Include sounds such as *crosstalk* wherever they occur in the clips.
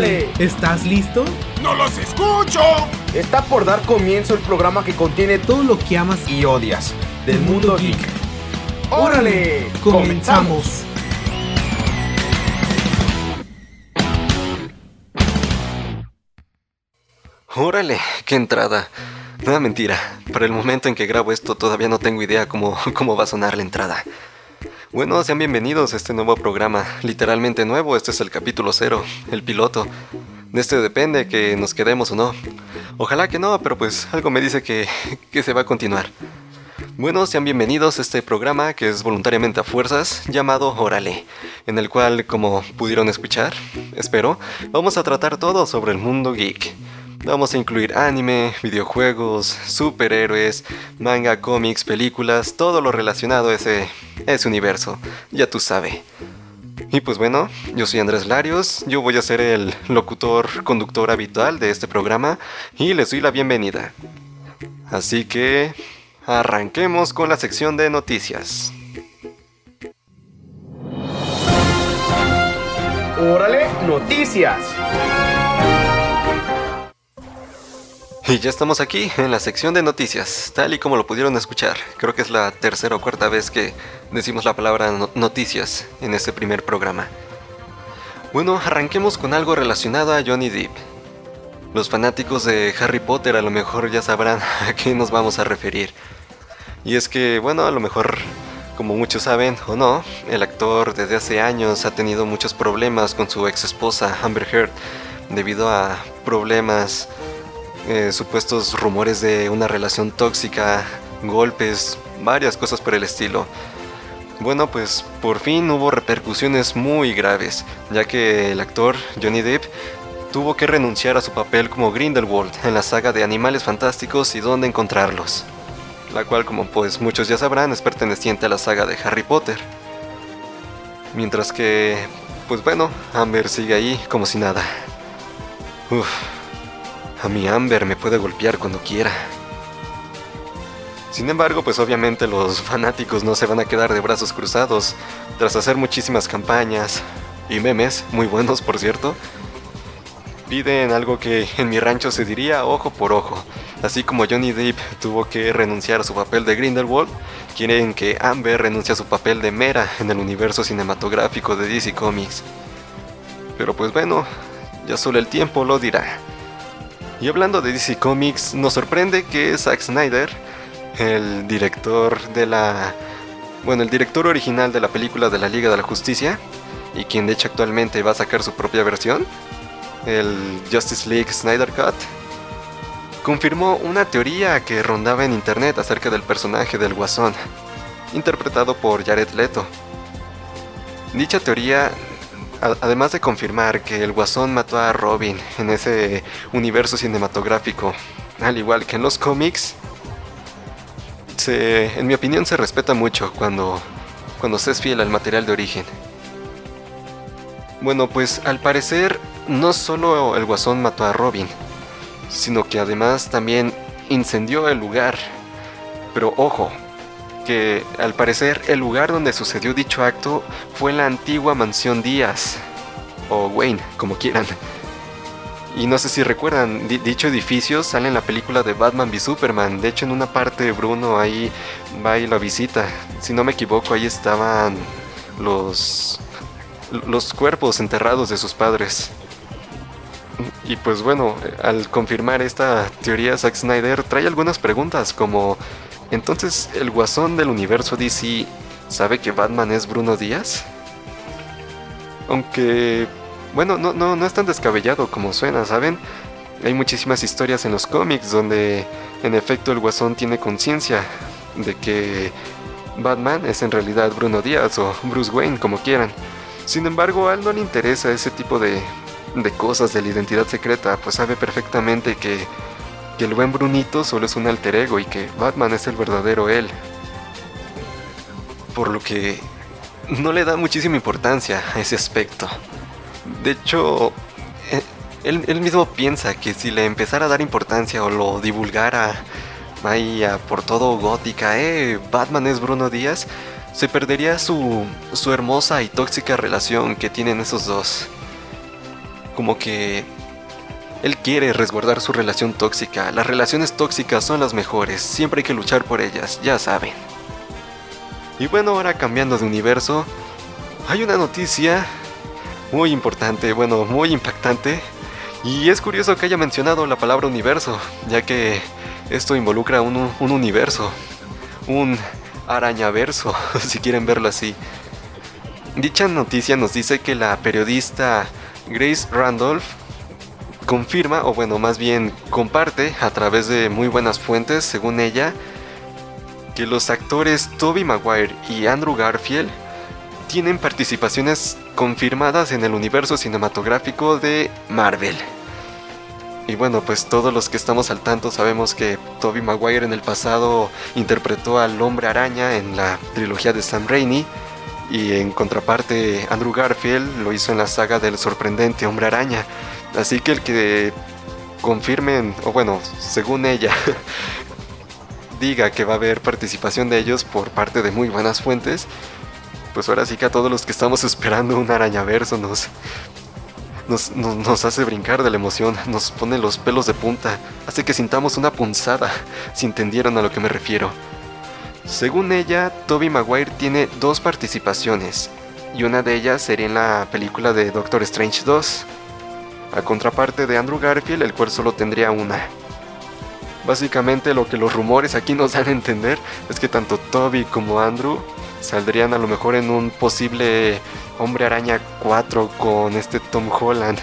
¡Órale! ¿Estás listo? ¡No los escucho! Está por dar comienzo el programa que contiene Todo lo que amas y odias del mundo mundo geek. geek. ¡Órale! Comenzamos. Órale, qué entrada. No, mentira. Para el momento en que grabo esto todavía no tengo idea cómo, cómo va a sonar la entrada. Bueno, sean bienvenidos a este nuevo programa, literalmente nuevo, este es el capítulo cero, el piloto. De este depende que nos quedemos o no. Ojalá que no, pero pues algo me dice que, *laughs* que se va a continuar. Bueno, sean bienvenidos a este programa que es voluntariamente a fuerzas llamado Órale, en el cual, como pudieron escuchar, espero, vamos a tratar todo sobre el mundo geek. Vamos a incluir anime, videojuegos, superhéroes, manga, cómics, películas, todo lo relacionado a ese, ese universo, ya tú sabes. Y pues bueno, yo soy Andrés Larios, yo voy a ser el locutor, conductor habitual de este programa y les doy la bienvenida. Así que arranquemos con la sección de noticias. ¡Órale! Noticias. Y ya estamos aquí en la sección de noticias, tal y como lo pudieron escuchar. Creo que es la tercera o cuarta vez que decimos la palabra no- noticias en este primer programa. Bueno, arranquemos con algo relacionado a Johnny Depp. Los fanáticos de Harry Potter a lo mejor ya sabrán *laughs* a qué nos vamos a referir. Y es que, bueno, a lo mejor, como muchos saben o no, el actor desde hace años ha tenido muchos problemas con su ex esposa Amber Heard debido a problemas eh, supuestos rumores de una relación tóxica, golpes, varias cosas por el estilo. Bueno, pues por fin hubo repercusiones muy graves, ya que el actor Johnny Depp tuvo que renunciar a su papel como Grindelwald en la saga de Animales Fantásticos y dónde encontrarlos, la cual como pues muchos ya sabrán es perteneciente a la saga de Harry Potter. Mientras que, pues bueno, Amber sigue ahí como si nada. Uf. A mi Amber me puede golpear cuando quiera. Sin embargo, pues obviamente los fanáticos no se van a quedar de brazos cruzados. Tras hacer muchísimas campañas y memes, muy buenos por cierto, piden algo que en mi rancho se diría ojo por ojo. Así como Johnny Depp tuvo que renunciar a su papel de Grindelwald, quieren que Amber renuncie a su papel de Mera en el universo cinematográfico de DC Comics. Pero pues bueno, ya solo el tiempo lo dirá. Y hablando de DC Comics, nos sorprende que Zack Snyder, el director de la... Bueno, el director original de la película de la Liga de la Justicia, y quien de hecho actualmente va a sacar su propia versión, el Justice League Snyder Cut, confirmó una teoría que rondaba en internet acerca del personaje del Guasón, interpretado por Jared Leto. Dicha teoría Además de confirmar que el Guasón mató a Robin en ese universo cinematográfico, al igual que en los cómics, se, en mi opinión se respeta mucho cuando, cuando se es fiel al material de origen. Bueno, pues al parecer no solo el Guasón mató a Robin, sino que además también incendió el lugar. Pero ojo, que al parecer el lugar donde sucedió dicho acto fue la antigua mansión Díaz, o Wayne, como quieran. Y no sé si recuerdan, di- dicho edificio sale en la película de Batman v Superman. De hecho, en una parte Bruno ahí va y lo visita. Si no me equivoco, ahí estaban los, los cuerpos enterrados de sus padres. Y pues bueno, al confirmar esta teoría, Zack Snyder trae algunas preguntas como entonces, ¿el guasón del universo DC sabe que Batman es Bruno Díaz? Aunque, bueno, no, no, no es tan descabellado como suena, ¿saben? Hay muchísimas historias en los cómics donde, en efecto, el guasón tiene conciencia de que Batman es en realidad Bruno Díaz o Bruce Wayne, como quieran. Sin embargo, a él no le interesa ese tipo de, de cosas de la identidad secreta, pues sabe perfectamente que que el buen Brunito solo es un alter ego y que Batman es el verdadero él. Por lo que no le da muchísima importancia a ese aspecto. De hecho, eh, él, él mismo piensa que si le empezara a dar importancia o lo divulgara por todo gótica, eh, Batman es Bruno Díaz, se perdería su, su hermosa y tóxica relación que tienen esos dos. como que él quiere resguardar su relación tóxica. Las relaciones tóxicas son las mejores, siempre hay que luchar por ellas, ya saben. Y bueno, ahora cambiando de universo, hay una noticia muy importante, bueno, muy impactante. Y es curioso que haya mencionado la palabra universo, ya que esto involucra un, un universo, un arañaverso, *laughs* si quieren verlo así. Dicha noticia nos dice que la periodista Grace Randolph confirma, o bueno, más bien comparte a través de muy buenas fuentes, según ella, que los actores Toby Maguire y Andrew Garfield tienen participaciones confirmadas en el universo cinematográfico de Marvel. Y bueno, pues todos los que estamos al tanto sabemos que Toby Maguire en el pasado interpretó al hombre araña en la trilogía de Sam Raimi. Y en contraparte, Andrew Garfield lo hizo en la saga del sorprendente hombre araña. Así que el que confirmen, o bueno, según ella, *laughs* diga que va a haber participación de ellos por parte de muy buenas fuentes, pues ahora sí que a todos los que estamos *laughs* esperando un arañaverso nos, nos, nos, hace brincar de la emoción, nos pone los pelos de punta, hace que sintamos una punzada, si entendieron a lo que me refiero. Según ella, Toby Maguire tiene dos participaciones, y una de ellas sería en la película de Doctor Strange 2, a contraparte de Andrew Garfield, el cual solo tendría una. Básicamente lo que los rumores aquí nos dan a entender es que tanto Toby como Andrew saldrían a lo mejor en un posible Hombre Araña 4 con este Tom Holland.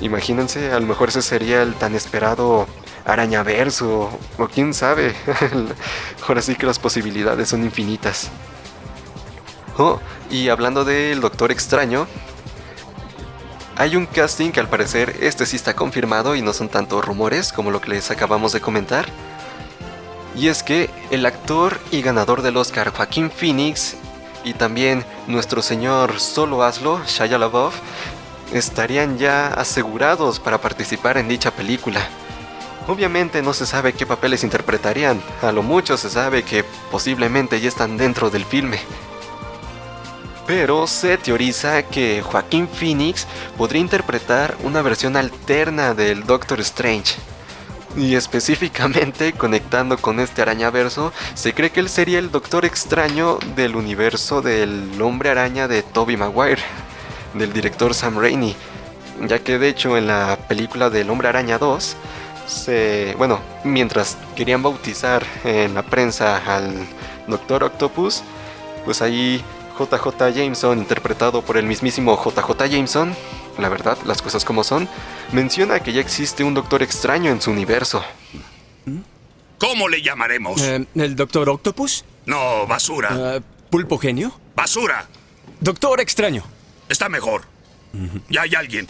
Imagínense, a lo mejor ese sería el tan esperado Arañaverso, o quién sabe. *laughs* Ahora sí que las posibilidades son infinitas. Oh, y hablando del Doctor Extraño, hay un casting que al parecer este sí está confirmado y no son tanto rumores como lo que les acabamos de comentar. Y es que el actor y ganador del Oscar Joaquín Phoenix y también nuestro señor Solo Hazlo, Shia LaBeouf, estarían ya asegurados para participar en dicha película. Obviamente no se sabe qué papeles interpretarían, a lo mucho se sabe que posiblemente ya están dentro del filme. Pero se teoriza que Joaquín Phoenix podría interpretar una versión alterna del Doctor Strange. Y específicamente *laughs* conectando con este arañaverso, se cree que él sería el Doctor Extraño del universo del Hombre Araña de Tobey Maguire, del director Sam Raimi. Ya que de hecho en la película del Hombre Araña 2, se, bueno, mientras querían bautizar en la prensa al Doctor Octopus, pues ahí JJ Jameson, interpretado por el mismísimo JJ Jameson, la verdad, las cosas como son, menciona que ya existe un Doctor Extraño en su universo. ¿Cómo le llamaremos? Eh, ¿El Doctor Octopus? No, basura. Eh, ¿Pulpo genio? ¡Basura! Doctor Extraño. Está mejor. Ya hay alguien.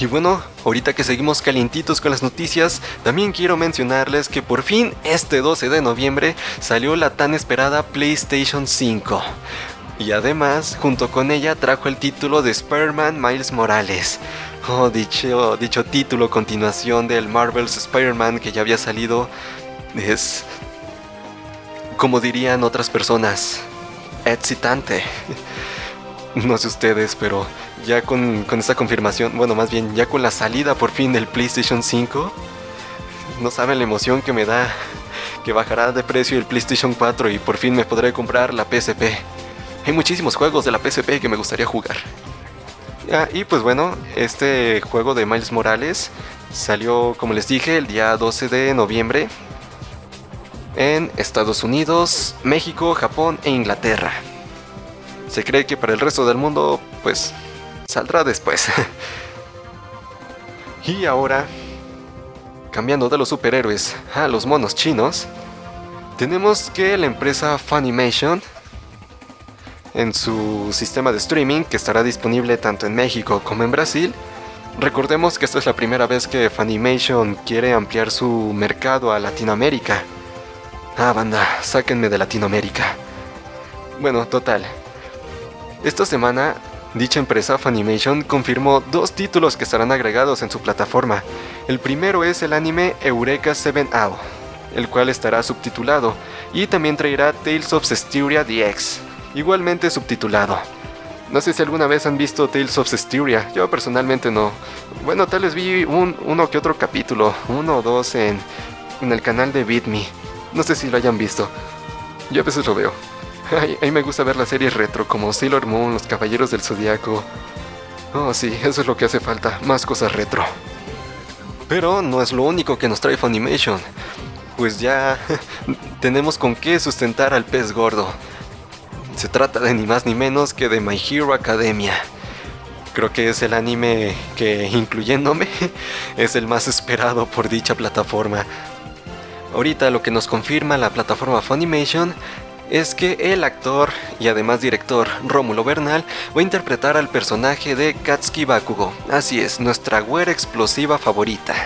Y bueno, ahorita que seguimos calientitos con las noticias, también quiero mencionarles que por fin este 12 de noviembre salió la tan esperada PlayStation 5. Y además, junto con ella trajo el título de Spider-Man Miles Morales. Oh, dicho, dicho título, continuación del Marvel's Spider-Man que ya había salido, es, como dirían otras personas, excitante. *laughs* No sé ustedes, pero ya con, con esta confirmación, bueno, más bien ya con la salida por fin del PlayStation 5, no saben la emoción que me da que bajará de precio el PlayStation 4 y por fin me podré comprar la PSP. Hay muchísimos juegos de la PSP que me gustaría jugar. Ah, y pues bueno, este juego de Miles Morales salió, como les dije, el día 12 de noviembre en Estados Unidos, México, Japón e Inglaterra. Se cree que para el resto del mundo, pues, saldrá después. *laughs* y ahora, cambiando de los superhéroes a los monos chinos, tenemos que la empresa Funimation en su sistema de streaming que estará disponible tanto en México como en Brasil. Recordemos que esta es la primera vez que Funimation quiere ampliar su mercado a Latinoamérica. Ah, banda, sáquenme de Latinoamérica. Bueno, total. Esta semana, dicha empresa Funimation confirmó dos títulos que estarán agregados en su plataforma. El primero es el anime Eureka 7 Out, el cual estará subtitulado, y también traerá Tales of Cestiria DX, igualmente subtitulado. No sé si alguna vez han visto Tales of Cestiria. Yo personalmente no. Bueno, tal vez vi un, uno que otro capítulo, uno o dos en, en el canal de Beat Me. No sé si lo hayan visto. Yo a veces lo veo. *laughs* A mí me gusta ver las series retro como Sailor Moon, Los Caballeros del Zodiaco. Oh, sí, eso es lo que hace falta, más cosas retro. Pero no es lo único que nos trae Funimation. Pues ya *laughs* tenemos con qué sustentar al pez gordo. Se trata de ni más ni menos que de My Hero Academia. Creo que es el anime que, incluyéndome, *laughs* es el más esperado por dicha plataforma. Ahorita lo que nos confirma la plataforma Funimation es que el actor y además director Rómulo Bernal va a interpretar al personaje de Katsuki Bakugo. Así es, nuestra güera explosiva favorita.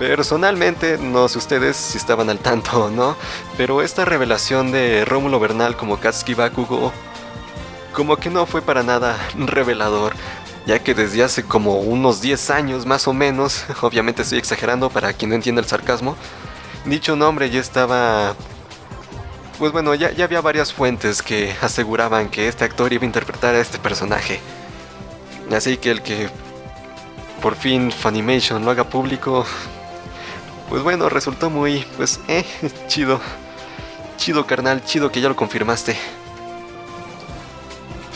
Personalmente, no sé ustedes si estaban al tanto o no, pero esta revelación de Rómulo Bernal como Katsuki Bakugo como que no fue para nada revelador, ya que desde hace como unos 10 años más o menos, *laughs* obviamente estoy exagerando para quien no entienda el sarcasmo, dicho nombre ya estaba... Pues bueno, ya, ya había varias fuentes que aseguraban que este actor iba a interpretar a este personaje. Así que el que por fin Funimation lo haga público, pues bueno, resultó muy, pues, eh, *laughs* chido. Chido, carnal, chido que ya lo confirmaste.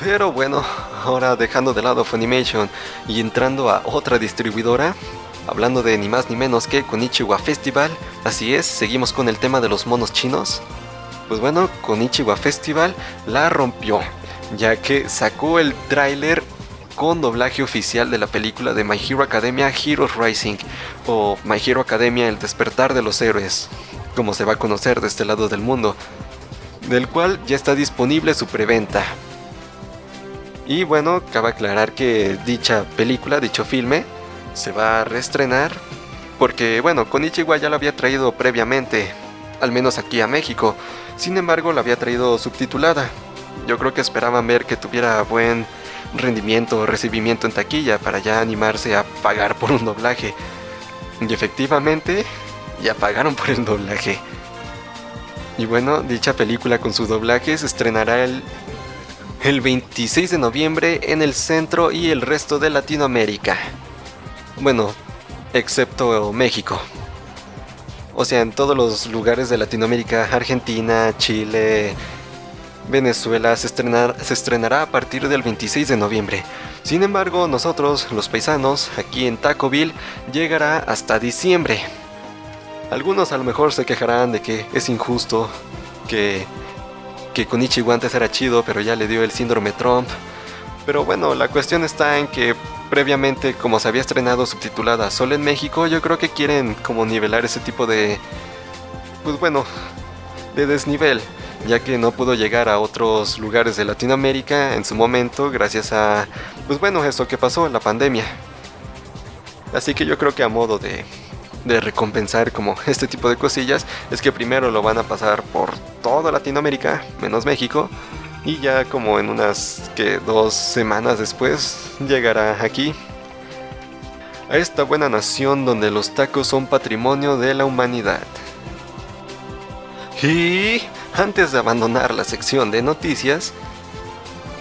Pero bueno, ahora dejando de lado Funimation y entrando a otra distribuidora, hablando de ni más ni menos que Konichiwa Festival, así es, seguimos con el tema de los monos chinos. Pues bueno, Konichiwa Festival la rompió, ya que sacó el tráiler con doblaje oficial de la película de My Hero Academia Heroes Rising o My Hero Academia El despertar de los héroes, como se va a conocer de este lado del mundo, del cual ya está disponible su preventa. Y bueno, cabe aclarar que dicha película, dicho filme, se va a reestrenar porque bueno, Konichiwa ya lo había traído previamente, al menos aquí a México. Sin embargo, la había traído subtitulada. Yo creo que esperaban ver que tuviera buen rendimiento o recibimiento en taquilla para ya animarse a pagar por un doblaje. Y efectivamente, ya pagaron por el doblaje. Y bueno, dicha película con su doblaje se estrenará el, el 26 de noviembre en el centro y el resto de Latinoamérica. Bueno, excepto México. O sea, en todos los lugares de Latinoamérica, Argentina, Chile, Venezuela se, estrenar, se estrenará a partir del 26 de noviembre. Sin embargo, nosotros, los paisanos, aquí en Tacoville, llegará hasta diciembre. Algunos a lo mejor se quejarán de que es injusto, que, que Konichiwa antes era chido, pero ya le dio el síndrome Trump. Pero bueno, la cuestión está en que previamente, como se había estrenado subtitulada solo en México, yo creo que quieren como nivelar ese tipo de... Pues bueno, de desnivel ya que no pudo llegar a otros lugares de Latinoamérica en su momento gracias a, pues bueno, esto que pasó, la pandemia. Así que yo creo que a modo de, de recompensar como este tipo de cosillas, es que primero lo van a pasar por toda Latinoamérica, menos México, y ya como en unas que dos semanas después llegará aquí. A esta buena nación donde los tacos son patrimonio de la humanidad. Y antes de abandonar la sección de noticias,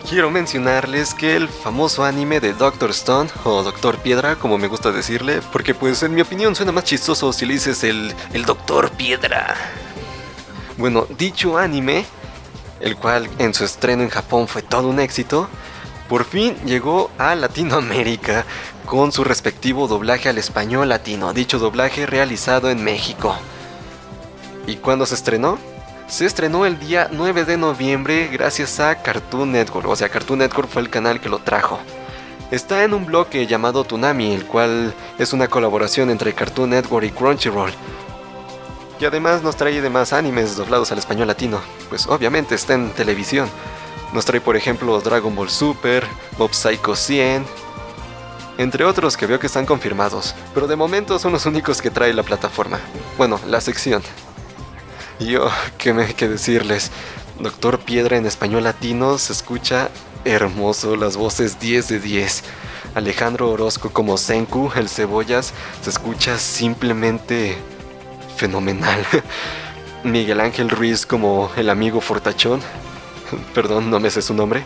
quiero mencionarles que el famoso anime de Doctor Stone, o Doctor Piedra, como me gusta decirle, porque pues en mi opinión suena más chistoso si le dices el, el Doctor Piedra. Bueno, dicho anime, el cual en su estreno en Japón fue todo un éxito, por fin llegó a Latinoamérica con su respectivo doblaje al español latino, dicho doblaje realizado en México. ¿Y cuándo se estrenó? Se estrenó el día 9 de noviembre gracias a Cartoon Network, o sea, Cartoon Network fue el canal que lo trajo. Está en un bloque llamado Tunami, el cual es una colaboración entre Cartoon Network y Crunchyroll. Y además nos trae demás animes doblados al español latino, pues obviamente está en televisión. Nos trae por ejemplo Dragon Ball Super, Mob Psycho 100, entre otros que veo que están confirmados, pero de momento son los únicos que trae la plataforma. Bueno, la sección. Yo, ¿qué me hay que decirles? Doctor Piedra en español latino se escucha hermoso, las voces 10 de 10. Alejandro Orozco como Senku, el cebollas, se escucha simplemente fenomenal. *laughs* Miguel Ángel Ruiz como el amigo Fortachón, *laughs* perdón, no me sé su nombre.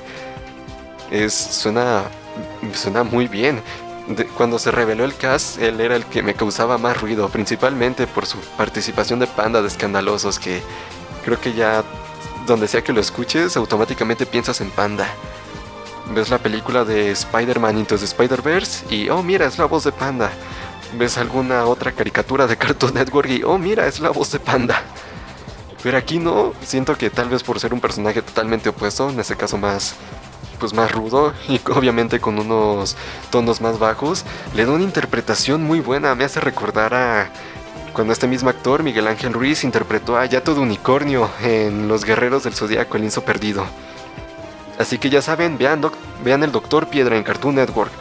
Es, suena, suena muy bien. Cuando se reveló el cast, él era el que me causaba más ruido, principalmente por su participación de Panda de Escandalosos, que creo que ya donde sea que lo escuches, automáticamente piensas en Panda. Ves la película de Spider-Man Into the Spider-Verse y, oh, mira, es la voz de Panda. Ves alguna otra caricatura de Cartoon Network y, oh, mira, es la voz de Panda. Pero aquí no, siento que tal vez por ser un personaje totalmente opuesto, en este caso más, pues más rudo y *laughs* obviamente con unos tonos más bajos, le da una interpretación muy buena, me hace recordar a cuando este mismo actor, Miguel Ángel Ruiz, interpretó a Yato de Unicornio en Los Guerreros del Zodíaco, el Linzo Perdido. Así que ya saben, vean, vean el Doctor Piedra en Cartoon Network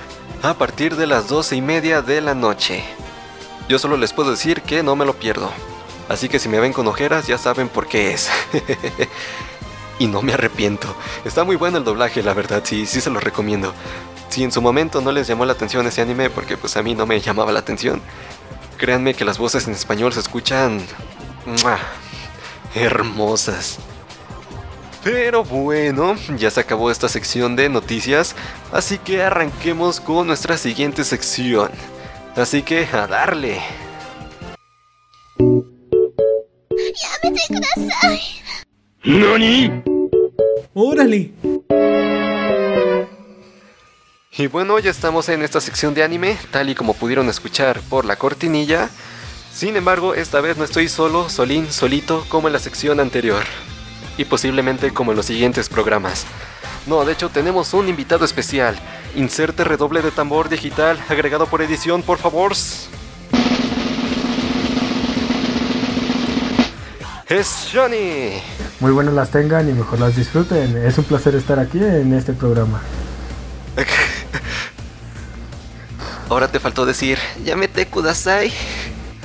a partir de las 12 y media de la noche. Yo solo les puedo decir que no me lo pierdo. Así que si me ven con ojeras ya saben por qué es. *laughs* y no me arrepiento. Está muy bueno el doblaje, la verdad, sí, sí se lo recomiendo. Si en su momento no les llamó la atención ese anime, porque pues a mí no me llamaba la atención, créanme que las voces en español se escuchan... hermosas. Pero bueno, ya se acabó esta sección de noticias, así que arranquemos con nuestra siguiente sección. Así que a darle. ¡Órale! Y bueno, ya estamos en esta sección de anime, tal y como pudieron escuchar por la cortinilla. Sin embargo, esta vez no estoy solo, solín, solito, como en la sección anterior. Y posiblemente como en los siguientes programas. No, de hecho tenemos un invitado especial. Inserte redoble de tambor digital agregado por edición, por favor. Es Johnny. Muy buenas las tengan y mejor las disfruten. Es un placer estar aquí en este programa. *laughs* Ahora te faltó decir, llámete Kudasai.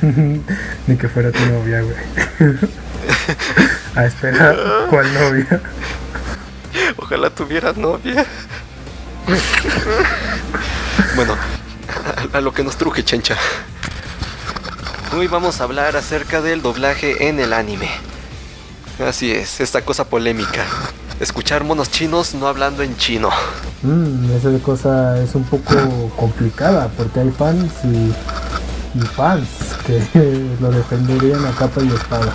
*laughs* Ni que fuera tu novia, güey. *laughs* ah, espera, ¿cuál novia? Ojalá tuvieras novia. bueno, a, a lo que nos truje, chencha. Hoy vamos a hablar acerca del doblaje en el anime. Así es, esta cosa polémica. Escuchar monos chinos no hablando en chino. Mm, esa cosa es un poco complicada porque hay fans y, y fans que *laughs* lo defenderían a capa y espada.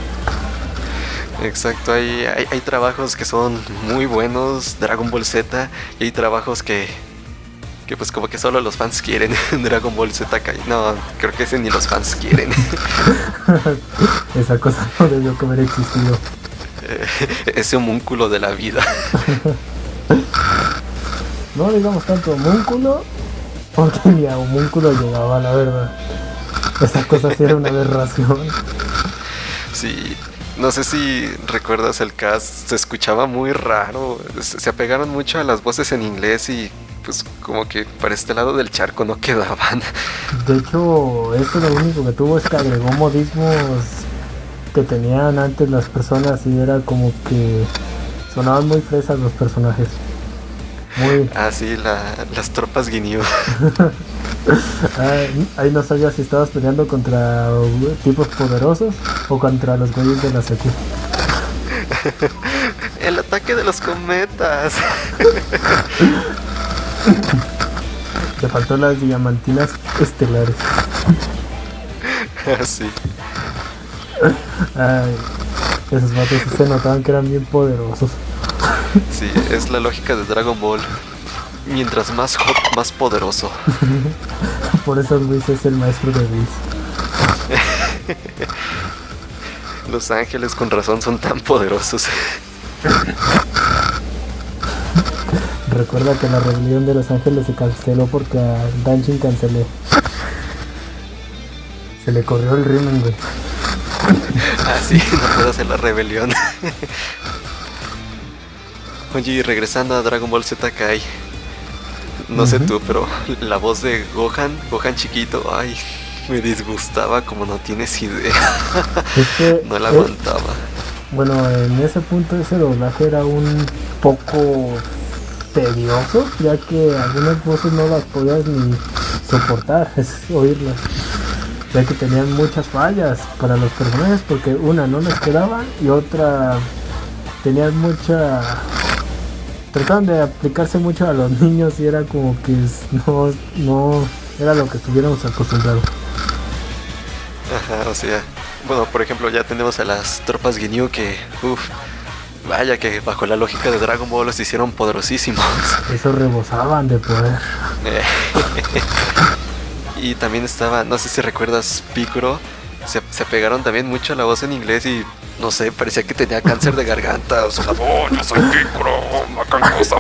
Exacto, hay, hay, hay trabajos que son muy buenos, Dragon Ball Z, y hay trabajos que, que pues como que solo los fans quieren. *laughs* Dragon Ball Z. No, creo que ese ni los fans quieren. *laughs* esa cosa no debió haber existido. *laughs* ese homúnculo de la vida. *laughs* No digamos tanto homúnculo, porque ni a homúnculo llegaba, la verdad. Esa cosa sí era una aberración. Sí, no sé si recuerdas el cast, se escuchaba muy raro. Se apegaron mucho a las voces en inglés y pues como que para este lado del charco no *laughs* quedaban. De hecho, esto lo único que tuvo es que agregó modismos que tenían antes las personas y era como que sonaban muy fresas los personajes. Muy. Así la, las tropas guineó. *laughs* Ay, ahí no sabía si estabas peleando contra tipos poderosos o contra los güeyes de la secu. *laughs* El ataque de los cometas. *laughs* Te faltó las diamantinas estelares. Así. Ay, esos vatos sí se notaban que eran bien poderosos. Sí, es la lógica de Dragon Ball. Mientras más hot, más poderoso. *laughs* Por eso Luis es el maestro de Luis. *laughs* Los ángeles con razón son tan poderosos. *laughs* Recuerda que la rebelión de los ángeles se canceló porque a Danchin cancelé. Se le corrió el rimen, güey. *laughs* Así, no puedo hacer la rebelión. *laughs* Oye, y regresando a Dragon Ball Z Kai. No sé tú, pero la voz de Gohan, Gohan chiquito, ay, me disgustaba como no tienes idea. *laughs* Es que, No la eh, aguantaba. bueno, en ese punto ese doblaje era un poco tedioso, ya que algunas voces no las podías ni soportar, es oírlas. Ya que tenían muchas fallas para los personajes, porque una no les quedaban y otra tenían mucha trataban de aplicarse mucho a los *laughs* niños y era como que no, no era lo que estuviéramos acostumbrados. Ajá, o sea, bueno, por ejemplo, ya tenemos a las tropas Ginyu que, uff, vaya que bajo la lógica de Dragon Ball los hicieron poderosísimos. Eso rebosaban de poder. *laughs* Y también estaba, no sé si recuerdas, Piccolo, se, se pegaron también mucho a la voz en inglés y, no sé, parecía que tenía cáncer de garganta, o sea, Oh, yo soy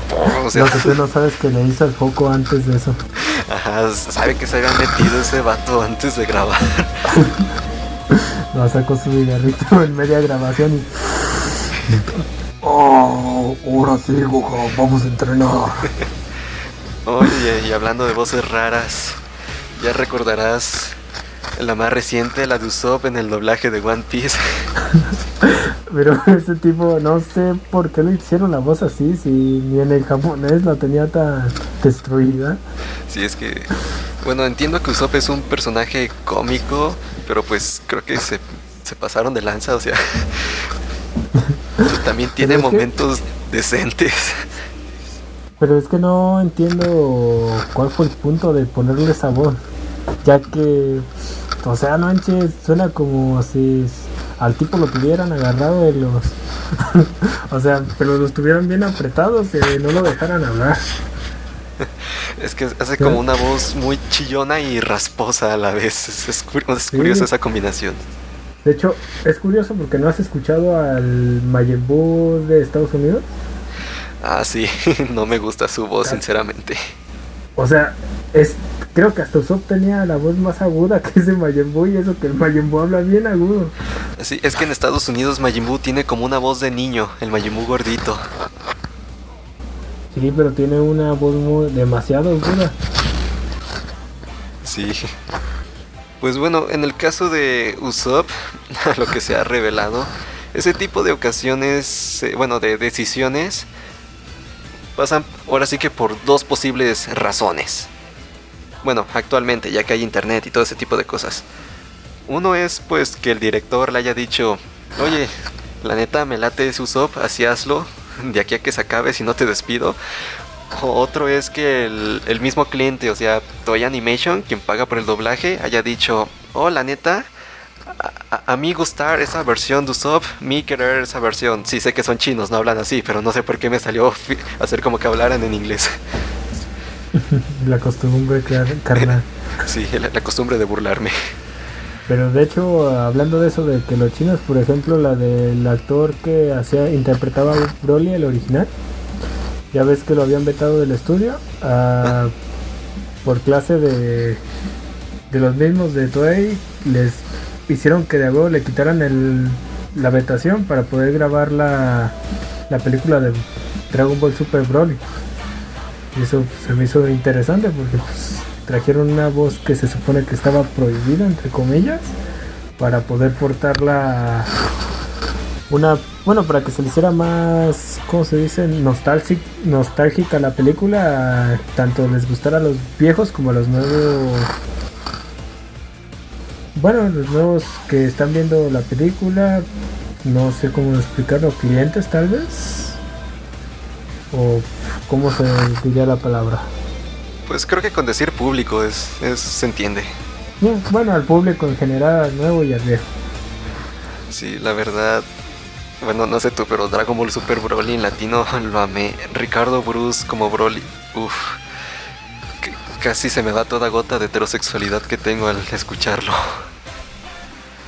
po. o sea, que tú no sabes que le hizo el foco antes de eso. ajá, sabe que se había metido ese vato antes de grabar. *laughs* Lo sacó su cigarrito en media grabación y. Oh, ahora sí, Goku, vamos a entrenar. *laughs* Oye, y hablando de voces raras, ya recordarás la más reciente, la de Usopp en el doblaje de One Piece. *laughs* Pero ese tipo, no sé por qué le hicieron la voz así, si ni en el japonés la tenía tan destruida. Sí, es que, bueno, entiendo que Usopp es un personaje cómico, pero pues creo que se, se pasaron de lanza, o sea, *laughs* también tiene que- momentos decentes. Pero es que no entiendo cuál fue el punto de ponerle esa voz. Ya que, o sea, no manches, suena como si al tipo lo tuvieran agarrado de los. *laughs* o sea, pero los tuvieran bien apretados y no lo dejaran hablar. *laughs* Es que hace como una voz muy chillona y rasposa a la vez. Es, es es curiosa esa combinación. De hecho, es curioso porque no has escuchado al Buu de Estados Unidos. Ah, sí, *laughs* no me gusta su voz, sinceramente. O sea, es creo que hasta Usopp tenía la voz más aguda que ese Majin Buu y eso que el Majin Buu habla bien agudo. Sí, es que en Estados Unidos Majin Buu tiene como una voz de niño, el Majin Buu gordito. Sí, pero tiene una voz muy, demasiado aguda. Sí. Pues bueno, en el caso de Usopp, *laughs* lo que se ha revelado, ese tipo de ocasiones, eh, bueno, de decisiones, pasan ahora sí que por dos posibles razones. Bueno, actualmente, ya que hay internet y todo ese tipo de cosas. Uno es pues que el director le haya dicho, oye, la neta me late ese Usopp, así hazlo, de aquí a que se acabe si no te despido. Otro es que el, el mismo cliente, o sea, Toy Animation, quien paga por el doblaje, haya dicho, oh, la neta, a, a- mí gustar esa versión de Usopp, mi querer esa versión. Sí sé que son chinos, no hablan así, pero no sé por qué me salió hacer como que hablaran en inglés. *laughs* La costumbre car- carnal. *laughs* Sí, la, la costumbre de burlarme. Pero de hecho, hablando de eso de que los chinos, por ejemplo, la del actor que hacía interpretaba a Broly, el original, ya ves que lo habían vetado del estudio ah, por clase de de los mismos de Toei les hicieron que de huevo le quitaran el, la vetación para poder grabar la, la película de Dragon Ball Super Broly. Y eso se me hizo interesante porque pues, trajeron una voz que se supone que estaba prohibida, entre comillas, para poder portarla una bueno para que se le hiciera más cómo se dice nostálgic, nostálgica la película tanto les gustara a los viejos como a los nuevos bueno los nuevos que están viendo la película no sé cómo explicarlo clientes tal vez o cómo se diría la palabra Pues creo que con decir público es, es se entiende. Bueno al público en general al nuevo y al viejo Sí, la verdad. Bueno, no sé tú, pero Dragon Ball Super Broly en latino lo amé. Ricardo Bruce como Broly. Uf. Casi se me va toda gota de heterosexualidad que tengo al escucharlo.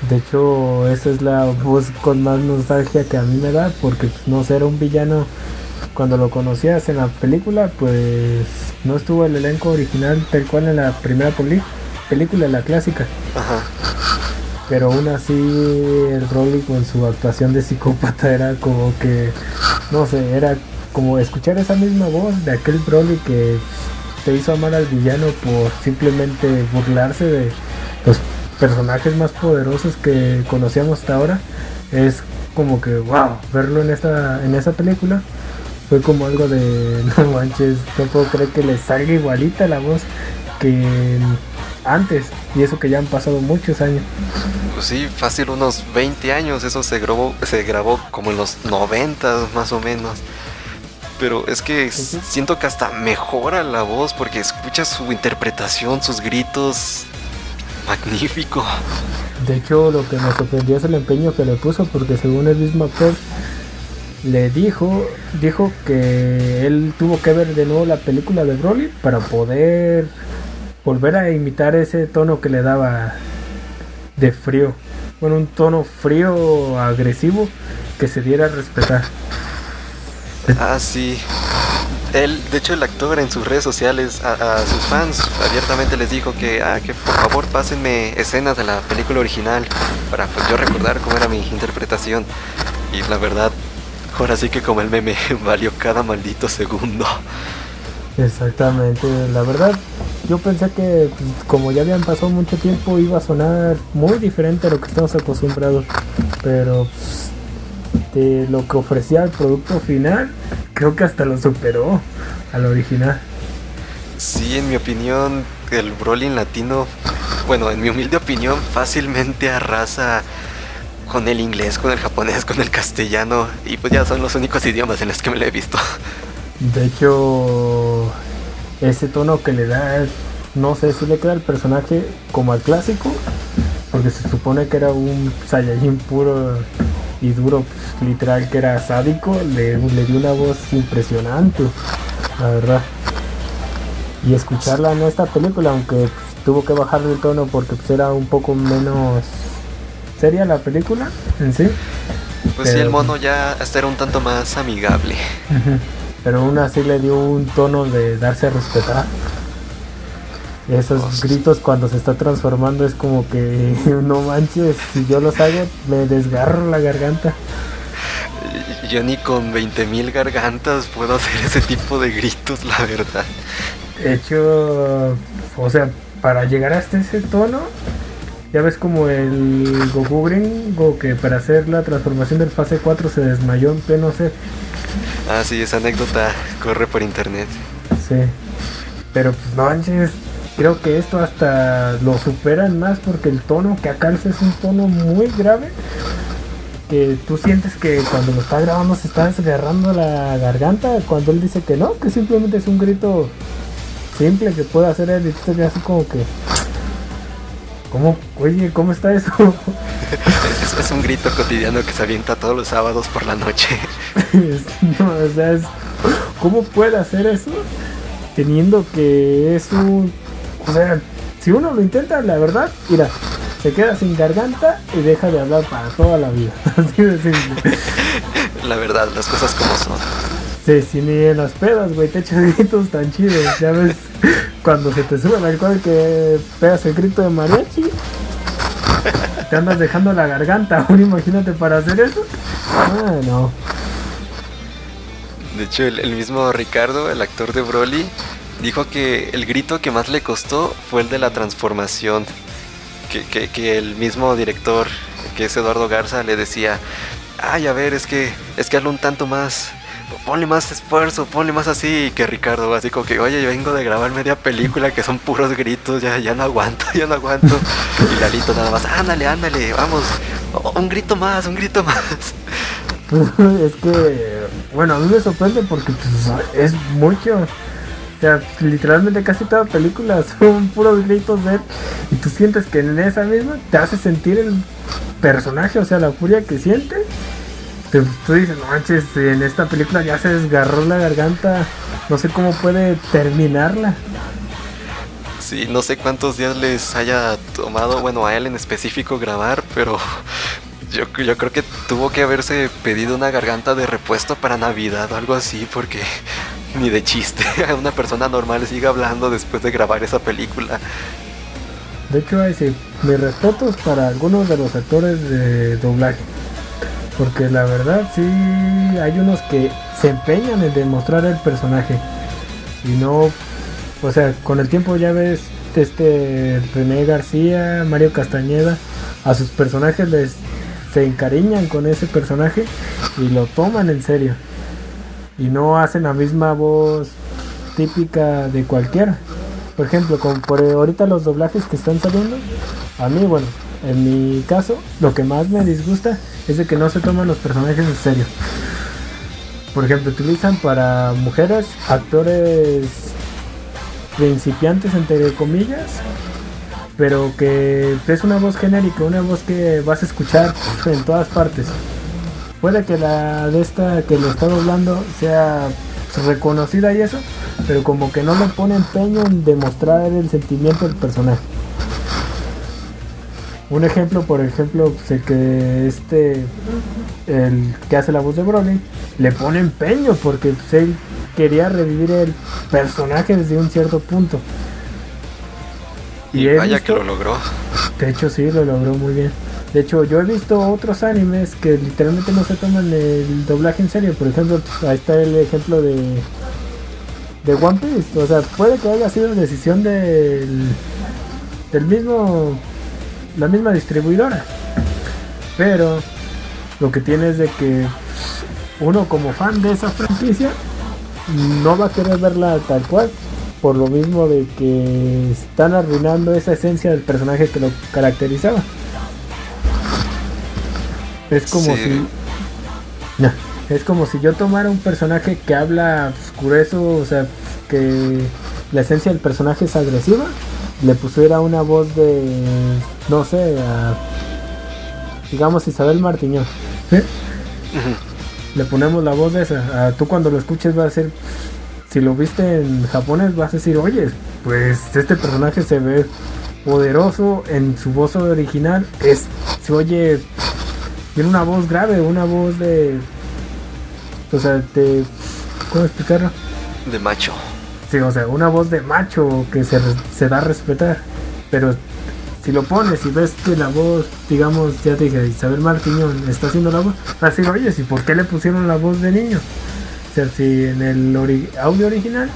De hecho, esa es la voz con más nostalgia que a mí me da, porque pues, no sé, era un villano. Cuando lo conocías en la película, pues no estuvo el elenco original tal cual en la primera película, la clásica. Ajá. Pero aún así, el Broly con su actuación de psicópata era como que, no sé, era como escuchar esa misma voz de aquel Broly que te hizo amar al villano por simplemente burlarse de los personajes más poderosos que conocíamos hasta ahora. Es como que, wow, verlo en esta en esa película fue como algo de, *laughs* no manches, no puedo creer que le salga igualita la voz que antes. Y eso que ya han pasado muchos años. Pues sí, fácil unos 20 años. Eso se grabó, se grabó como en los 90 más o menos. Pero es que siento que hasta mejora la voz porque escuchas su interpretación, sus gritos. Magnífico. De hecho, lo que me sorprendió es el empeño que le puso, porque según el mismo actor le dijo, dijo que él tuvo que ver de nuevo la película de Broly para poder volver a imitar ese tono que le daba de frío. Bueno, un tono frío, agresivo, que se diera a respetar. Ah, sí. Él, de hecho, el actor en sus redes sociales a, sus fans abiertamente les dijo que, ah, que por favor pásenme escenas de la película original para pues, yo recordar cómo era mi interpretación. Y la verdad, ahora sí que como el meme *laughs* valió cada maldito segundo. Exactamente, la verdad, yo pensé que pues, como ya habían pasado mucho tiempo iba a sonar muy diferente a lo que estamos acostumbrados, pero pues, de lo que ofrecía el producto final, creo que hasta lo superó al original. Sí, en mi opinión, el Brolin latino, bueno, en mi humilde opinión, fácilmente arrasa con el inglés, con el japonés, con el castellano, y pues ya son los únicos idiomas en los que me lo he visto. De hecho, ese tono que le da, no sé si le queda al personaje como al clásico, porque se supone que era un Saiyajin puro y duro, pues, literal que era sádico, le, le dio una voz impresionante, la verdad. Y escucharla en esta película, aunque pues, tuvo que bajarle el tono porque pues, era un poco menos seria la película en sí. Pues sí, el Pero- mono ya hasta era un tanto más amigable. Pero aún así le dio un tono de darse a respetar. Esos Oh, gritos cuando se está transformando es como que *laughs* no manches, si yo los hago me desgarro la garganta. Yo ni con 20.000 gargantas puedo hacer ese tipo de gritos, la verdad. De hecho, o sea, para llegar hasta ese tono, ya ves como el Goku Gringo que para hacer la transformación del fase 4 se desmayó en pleno set. Ah, sí, esa anécdota corre por internet. Sí. Pero pues no manches, creo que esto hasta lo superan más porque el tono que acá es un tono muy grave. Que tú sientes que cuando lo está grabando se está desgarrando la garganta. Cuando él dice que no, que simplemente es un grito simple que puede hacer él. Y tú te así como que. ¿Cómo? Oye, ¿cómo está eso? *laughs* Es, es un grito cotidiano que se avienta todos los sábados por la noche. *laughs* No, o sea, es- ¿cómo puede hacer eso? Teniendo que es un... O sea, si uno lo intenta, la verdad, mira, se queda sin garganta y deja de hablar para toda la vida. *laughs* Así de simple. La verdad, las cosas como son. Sí, si ni en las pedas, güey, te echas gritos tan chidos. Ya ves, cuando se te sube el alcohol que pegas el grito de mariachi, te andas dejando la garganta. *laughs* Ahora imagínate para hacer eso. Ah, no. De hecho, el, el mismo Ricardo, el actor de Broly, dijo que el grito que más le costó fue el de la transformación. Que, que- el mismo director, que es Eduardo Garza, le decía, ay, a ver, es que, es que hazlo un tanto más, ponle más esfuerzo, ponle más así, que Ricardo así como que, oye, yo vengo de grabar media película que son puros gritos, ya, ya no aguanto, *laughs* ya no aguanto. Y Lalito nada más, ándale, ándale, vamos, un grito más, un grito más. *laughs* es que, bueno, a mí me sorprende porque pues, es mucho. O sea, literalmente casi toda película *laughs* son puros gritos de él. Y tú sientes que en esa misma te hace sentir el personaje, o sea, la furia que siente. Te- tú dices, no manches, en esta película ya se desgarró la garganta. No sé cómo puede terminarla. Sí, no sé cuántos días les haya tomado, bueno, a él en específico grabar, pero *laughs* yo, yo creo que tuvo que haberse pedido una garganta de repuesto para Navidad o algo así, porque ni de chiste *laughs* una persona normal sigue hablando después de grabar esa película. De hecho, ahí sí, mis respetos para algunos de los actores de doblaje. Porque la verdad sí hay unos que se empeñan en demostrar el personaje. Y no, o sea, con el tiempo ya ves este René García, Mario Castañeda, a sus personajes les se encariñan con ese personaje y lo toman en serio. Y no hacen la misma voz típica de cualquiera. Por ejemplo, como por ahorita los doblajes que están saliendo, a mí, bueno, en mi caso, lo que más me disgusta es de que no se toman los personajes en serio. por ejemplo, utilizan para mujeres actores principiantes, entre comillas, pero que es una voz genérica, una voz que vas a escuchar en todas partes. Puede que la de esta que lo está doblando sea reconocida y eso, pero como que no le pone empeño en demostrar el sentimiento del personaje. Un ejemplo, por ejemplo, sé que este, el que hace la voz de Broly, le pone empeño porque pues, él quería revivir el personaje desde un cierto punto. Y, he vaya visto- que lo logró. De hecho, sí, lo logró muy bien. De hecho, yo he visto otros animes que literalmente no se toman el doblaje en serio. Por ejemplo, ahí está el ejemplo de de One Piece. O sea, puede que haya sido decisión del del mismo la misma distribuidora. Pero lo que tiene es de que uno como fan de esa franquicia no va a querer verla tal cual. Por lo mismo de que están arruinando esa esencia del personaje que lo caracterizaba. Es como Sí. si. No, es como si yo tomara un personaje que habla pues, grueso, o sea, que la esencia del personaje es agresiva, le pusiera una voz de. No sé, a. Digamos Isabel Martiñón. ¿sí? Le ponemos la voz de esa. A, tú cuando lo escuches va a ser si lo viste en japonés vas a decir, oye, pues este personaje se ve poderoso en su voz original, es, se oye, tiene una voz grave, una voz de, o sea, de, ¿cómo explicarlo? De macho. Sí, o sea, una voz de macho que se, se da a respetar, pero si lo pones y ves que la voz, digamos, ya te dije, Isabel Martiñón está haciendo la voz, vas a decir, oye, ¿y por qué le pusieron la voz de niño? O sea, si en el ori- audio original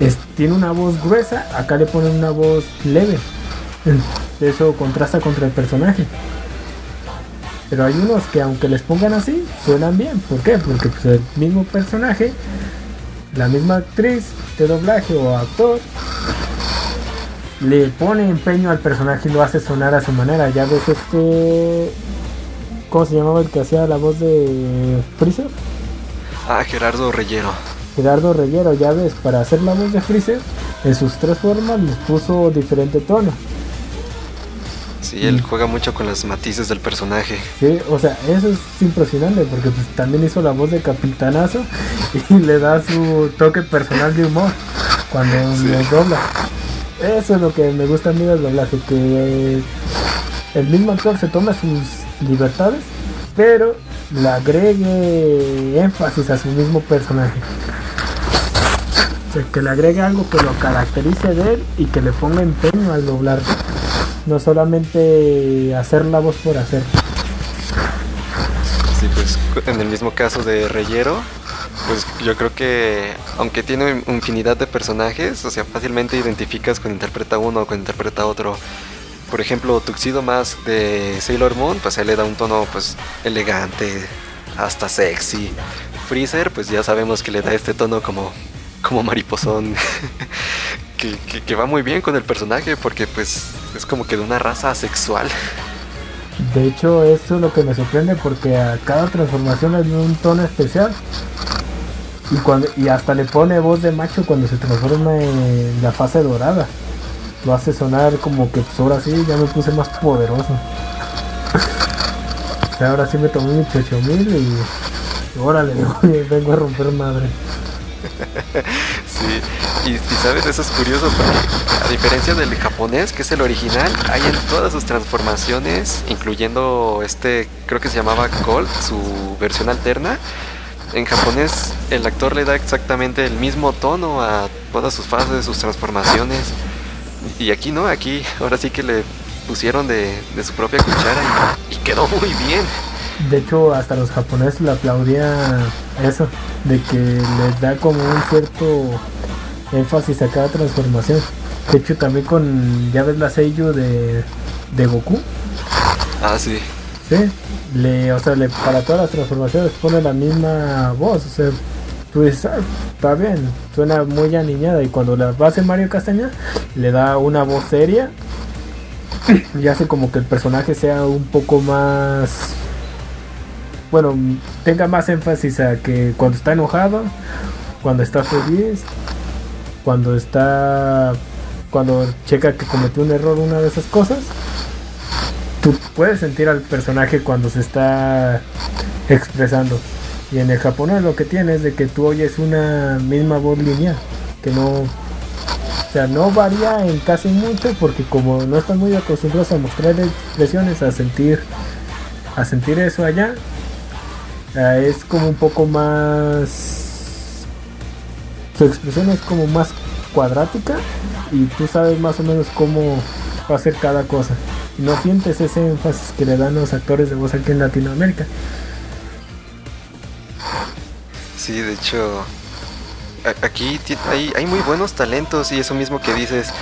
es- tiene una voz gruesa, acá le ponen una voz leve. Eso contrasta contra el personaje. Pero hay unos que aunque les pongan así, suenan bien. ¿Por qué? Porque pues, el mismo personaje, la misma actriz de doblaje o actor, le pone empeño al personaje y lo hace sonar a su manera. Ya ves este... ¿Cómo se llamaba el que hacía la voz de Freezer? Ah, Gerardo Reyero. Gerardo Reyero, ya ves, para hacer la voz de Freezer, en sus tres formas les puso diferente tono. Sí, él juega mucho con los matices del personaje. Sí, o sea, eso es impresionante porque pues, también hizo la voz de Capitanazo *laughs* y le da su toque personal de humor cuando lo dobla. Eso es lo que me gusta a mí del doblaje, que el mismo actor se toma sus libertades, pero le agregue énfasis a su mismo personaje. O sea, que le agregue algo que lo caracterice de él y que le ponga empeño al doblar. No solamente hacer la voz por hacer. Sí, pues en el mismo caso de Reyero, pues yo creo que aunque tiene infinidad de personajes, o sea, fácilmente identificas cuando interpreta uno o cuando interpreta otro. Por ejemplo, Tuxedo más de Sailor Moon, pues él le da un tono pues elegante, hasta sexy. Freezer, pues ya sabemos que le da este tono como, como mariposón, *laughs* que, que- que va muy bien con el personaje porque pues es como que de una raza sexual. De hecho, eso es lo que me sorprende porque a cada transformación le da un tono especial. Y, cuando, y hasta le pone voz de macho cuando se transforma en la fase dorada. Lo hace sonar como que pues ahora sí ya me puse más poderoso. O sea, ahora sí me tomé mis 8000 y órale, *laughs* vengo a romper madre. *laughs* Sí, y, y sabes, eso es curioso porque a diferencia del japonés, que es el original, hay en todas sus transformaciones, incluyendo este, creo que se llamaba Colt, su versión alterna. En japonés, el actor le da exactamente el mismo tono a todas sus fases, sus transformaciones. Y aquí no, aquí ahora sí que le pusieron de, de su propia cuchara y, y quedó muy bien. De hecho, hasta los japoneses le aplaudían eso, de que les da como un cierto énfasis a cada transformación. De hecho, también con, ya ves la Seiyu de, de Goku, Ah, sí. ¿sí? Le, o sea, le, para todas las transformaciones pone la misma voz, o sea, tú dices, "Ah, está bien, suena muy aniñada y cuando la hace Mario Castaña, le da una voz seria y hace como que el personaje sea un poco más bueno, tenga más énfasis a que cuando está enojado, cuando está feliz, cuando está, cuando checa que cometió un error, una de esas cosas, tú puedes sentir al personaje cuando se está expresando. Y en el japonés lo que tienes es de que tú oyes una misma voz lineal, que no, o sea, no varía en casi mucho porque como no están muy acostumbrados a mostrar expresiones, a sentir, a sentir eso allá, eh, es como un poco más, su expresión es como más cuadrática y tú sabes más o menos cómo va a ser cada cosa. Y no sientes ese énfasis que le dan los actores de voz aquí en Latinoamérica. Sí, de hecho, aquí hay muy buenos talentos y eso mismo que dices,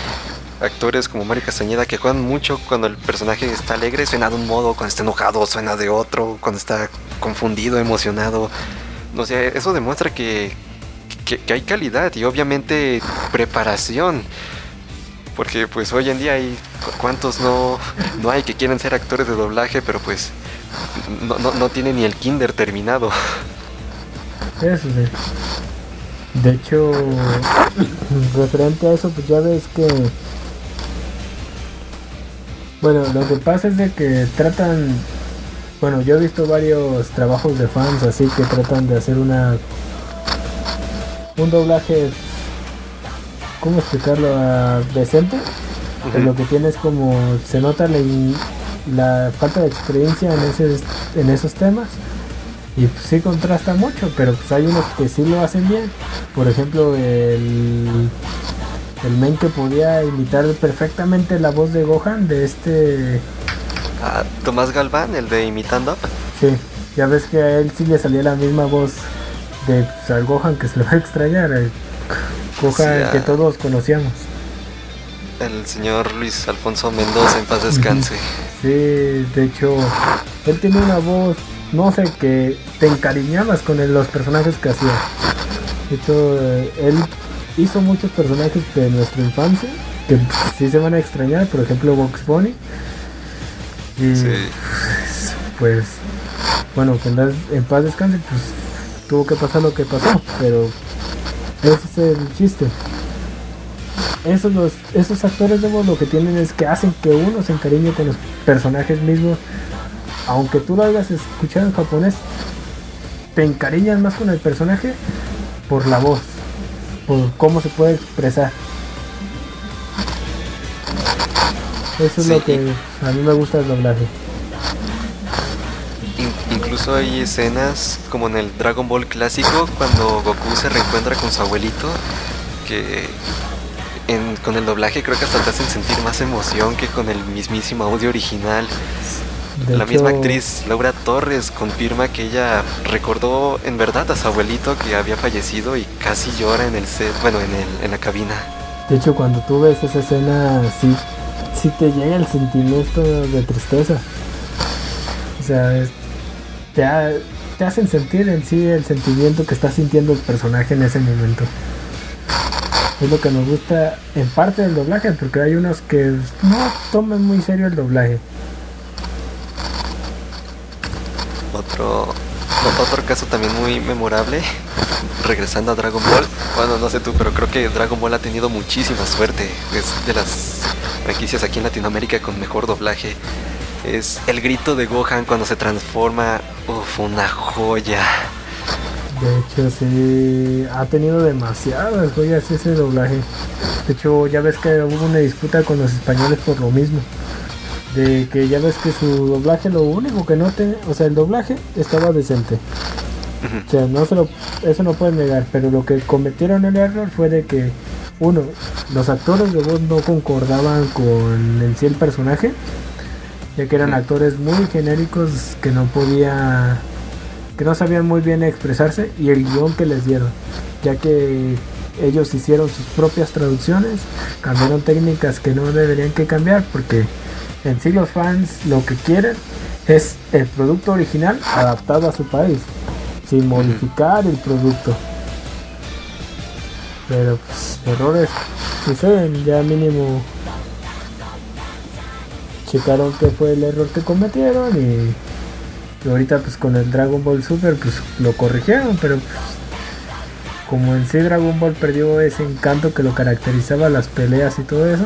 actores como Mario Castañeda que juegan mucho cuando el personaje está alegre, suena de un modo, cuando está enojado suena de otro, cuando está confundido, emocionado. No sé, eso demuestra que, que, hay calidad y obviamente preparación. Porque pues hoy en día hay cu- cuántos no, no hay que quieren ser actores de doblaje, pero pues no, no, no tienen ni el kinder terminado. Eso sí. De hecho, referente a eso, pues ya ves que. Bueno, lo que pasa es de que tratan. Bueno, yo he visto varios trabajos de fans así que tratan de hacer una. Un doblaje. ¿Cómo explicarlo? Ah, decente. Pero lo que tiene es como. Se nota la, falta de experiencia en, ese, en esos temas. Y pues sí contrasta mucho, pero pues hay unos que sí lo hacen bien. Por ejemplo, el, el men que podía imitar perfectamente la voz de Gohan de este... Ah, Tomás Galván, el de Imitando. Sí, ya ves que a él sí le salía la misma voz de pues, al Gohan que se *laughs* le va a extrañar. El Gohan Sí, ah. que todos conocíamos. El señor Luis Alfonso Mendoza, en paz descanse. Sí, de hecho, él tiene una voz, no sé, que te encariñabas con los personajes que hacía. De hecho, eh, él hizo muchos personajes de nuestra infancia que sí se van a extrañar, por ejemplo, Box Bunny. Y Sí. pues, bueno, que en paz descanse, pues tuvo que pasar lo que pasó, pero ese es el chiste. Esos, los, esos actores de voz lo que tienen es que hacen que uno se encariñe con los personajes mismos. Aunque tú lo hayas escuchado en japonés, te encariñas más con el personaje por la voz, por cómo se puede expresar. Eso es Sí, lo que a mí me gusta del doblaje. In- incluso hay escenas como en el Dragon Ball clásico cuando Goku se reencuentra con su abuelito que en- con el doblaje creo que hasta te hacen sentir más emoción que con el mismísimo audio original. De La hecho, misma actriz Laura Torres confirma que ella recordó en verdad a su abuelito que había fallecido y casi llora en el set, bueno, en, el, en la cabina. De hecho, cuando tú ves esa escena, sí, sí te llega el sentimiento de tristeza. O sea, es- te, ha- te hacen sentir en sí el sentimiento que está sintiendo el personaje en ese momento. Es lo que nos gusta en parte del doblaje, porque hay unos que no toman muy serio el doblaje. Otro, otro caso también muy memorable, regresando a Dragon Ball. Bueno, no sé tú, pero creo que Dragon Ball ha tenido muchísima suerte. Es de las franquicias aquí en Latinoamérica con mejor doblaje. Es el grito de Gohan cuando se transforma. Uf, una joya. De hecho, sí, ha tenido demasiadas joyas ese doblaje. De hecho, ya ves que hubo una disputa con los españoles por lo mismo. De que ya ves que su doblaje, lo único que no te. O sea, el doblaje estaba decente. O sea, no se lo, eso no puedes negar. Pero lo que cometieron el error fue de que, uno, los actores de voz no concordaban con en sí el personaje. Ya que eran actores muy genéricos que no podía que no sabían muy bien expresarse y el guion que les dieron, ya que ellos hicieron sus propias traducciones, cambiaron técnicas que no deberían que cambiar porque en sí los fans lo que quieren es el producto original adaptado a su país, sin modificar el producto. Pero pues errores suceden, ya mínimo checaron qué fue el error que cometieron y ahorita pues con el Dragon Ball Super pues lo corrigieron, pero pues, como en sí Dragon Ball perdió ese encanto que lo caracterizaba las peleas y todo eso,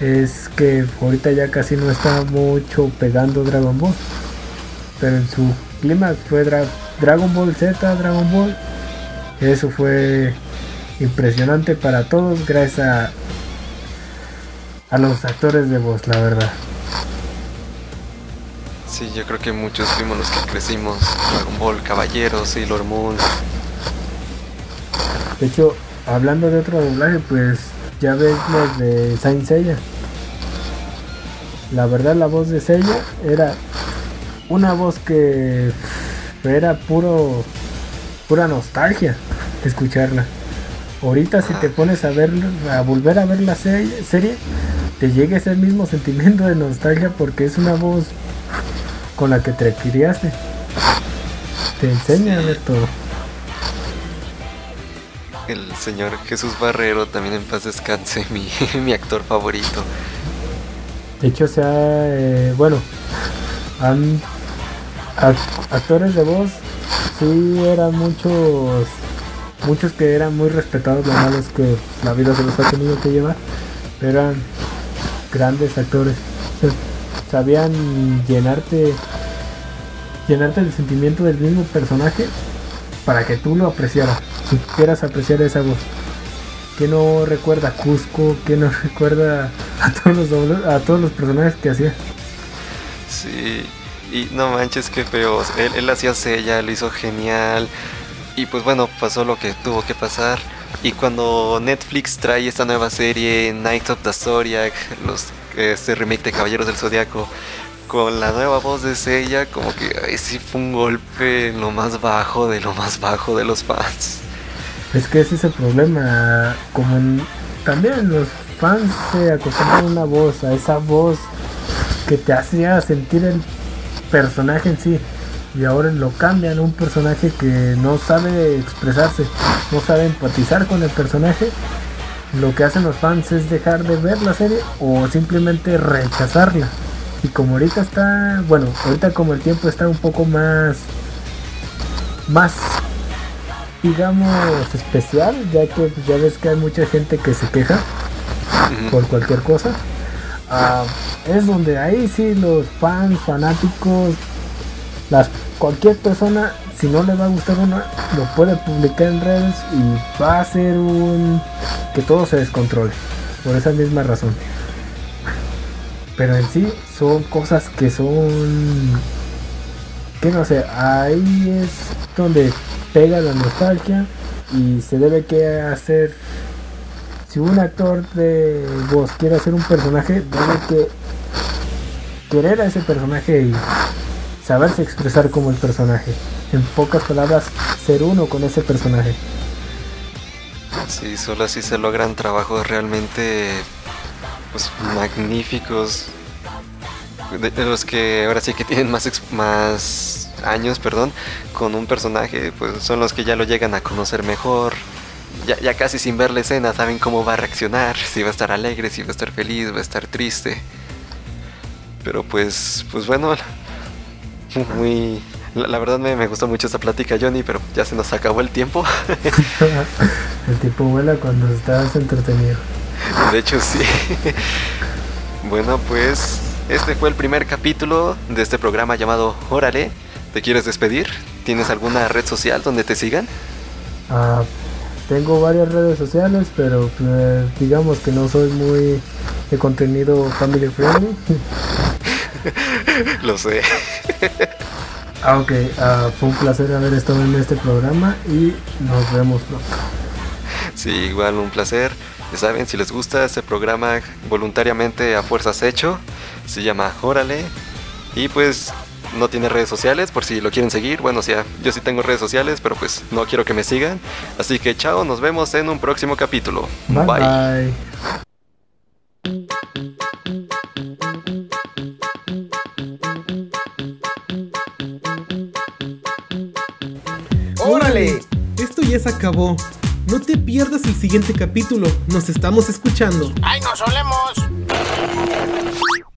es que ahorita ya casi no está mucho pegando Dragon Ball. Pero en su clima fue Dra- Dragon Ball Z, Dragon Ball. Eso fue impresionante para todos gracias a, a los actores de voz, la verdad. Sí, yo creo que muchos fuimos los que crecimos. Dragon Ball, Caballeros, Sailor Moon. De hecho, hablando de otro doblaje, pues ya ves los de Saint Seiya. La verdad, la voz de Seiya era una voz que era puro pura nostalgia escucharla. Ahorita si te pones a ver a volver a ver la serie, serie te llega ese mismo sentimiento de nostalgia porque es una voz con la que te criaste. Te enseña a ver todo. El señor Jesús Barrero, también en paz descanse, *laughs* mi, mi actor favorito. De hecho, se ha, eh, bueno, han, actores de voz, sí eran muchos, muchos que eran muy respetados, lo malo es que la vida se los ha tenido que llevar, pero eran grandes actores, sabían llenarte, llenarte el sentimiento del mismo personaje para que tú lo apreciaras, si quieras apreciar esa voz. que no recuerda a Cusco? que no *laughs* recuerda a todos los a todos los personajes que hacía? Sí, y no manches, qué feos. Él, él hacía Sella, lo hizo genial. Y pues bueno, pasó lo que tuvo que pasar. Y cuando Netflix trae esta nueva serie, Knights of the Zodiac, los, este remake de Caballeros del Zodiaco, con la nueva voz de Sella, como que sí fue un golpe en lo más bajo de lo más bajo de los fans. Es que ese es el problema. Como también los fans se acostumbran a una voz, a esa voz que te hacía sentir el personaje en sí. Y ahora lo cambian un personaje que no sabe expresarse, no sabe empatizar con el personaje. Lo que hacen los fans es dejar de ver la serie o simplemente rechazarla. Y como ahorita está, bueno, ahorita como el tiempo está un poco más, más digamos, especial, ya que pues, ya ves que hay mucha gente que se queja por cualquier cosa. Ah, es donde ahí sí los fans, fanáticos, cualquier persona, si no le va a gustar una, lo puede publicar en redes y va a ser un que todo se descontrole. Por esa misma razón. Pero en sí son cosas que son que no sé, ahí es donde pega la nostalgia y se debe que hacer si un actor de voz quiere hacer un personaje debe que querer a ese personaje y saberse expresar como el personaje en pocas palabras ser uno con ese personaje Sí, solo así se logran trabajos realmente pues, magníficos. De, los que ahora sí que tienen más, más años, perdón, con un personaje, pues son los que ya lo llegan a conocer mejor. Ya, ya casi sin ver la escena saben cómo va a reaccionar, si va a estar alegre, si va a estar feliz, va a estar triste. Pero pues, pues bueno, *laughs* muy... La, la verdad me, me gustó mucho esta plática, Johnny, pero ya se nos acabó el tiempo. *laughs* el tipo vuela cuando estás entretenido De hecho, sí. Bueno, pues este fue el primer capítulo de este programa llamado Órale. ¿Te quieres despedir? ¿Tienes alguna red social donde te sigan? Ah, tengo varias redes sociales, pero pues, digamos que no soy muy de contenido family friendly. *laughs* Lo sé. Ah, ok, ah, fue un placer haber estado en este programa y nos vemos pronto. Sí, igual un placer. Ya saben, si les gusta este programa voluntariamente a fuerzas hecho, se llama Órale. Y pues no tiene redes sociales por si lo quieren seguir. Bueno, o sea, yo sí tengo redes sociales, pero pues no quiero que me sigan. Así que chao, nos vemos en un próximo capítulo. Bye bye. ¡Órale! Esto ya se acabó. No te pierdas el siguiente capítulo. Nos estamos escuchando. ¡Ay, nos solemos!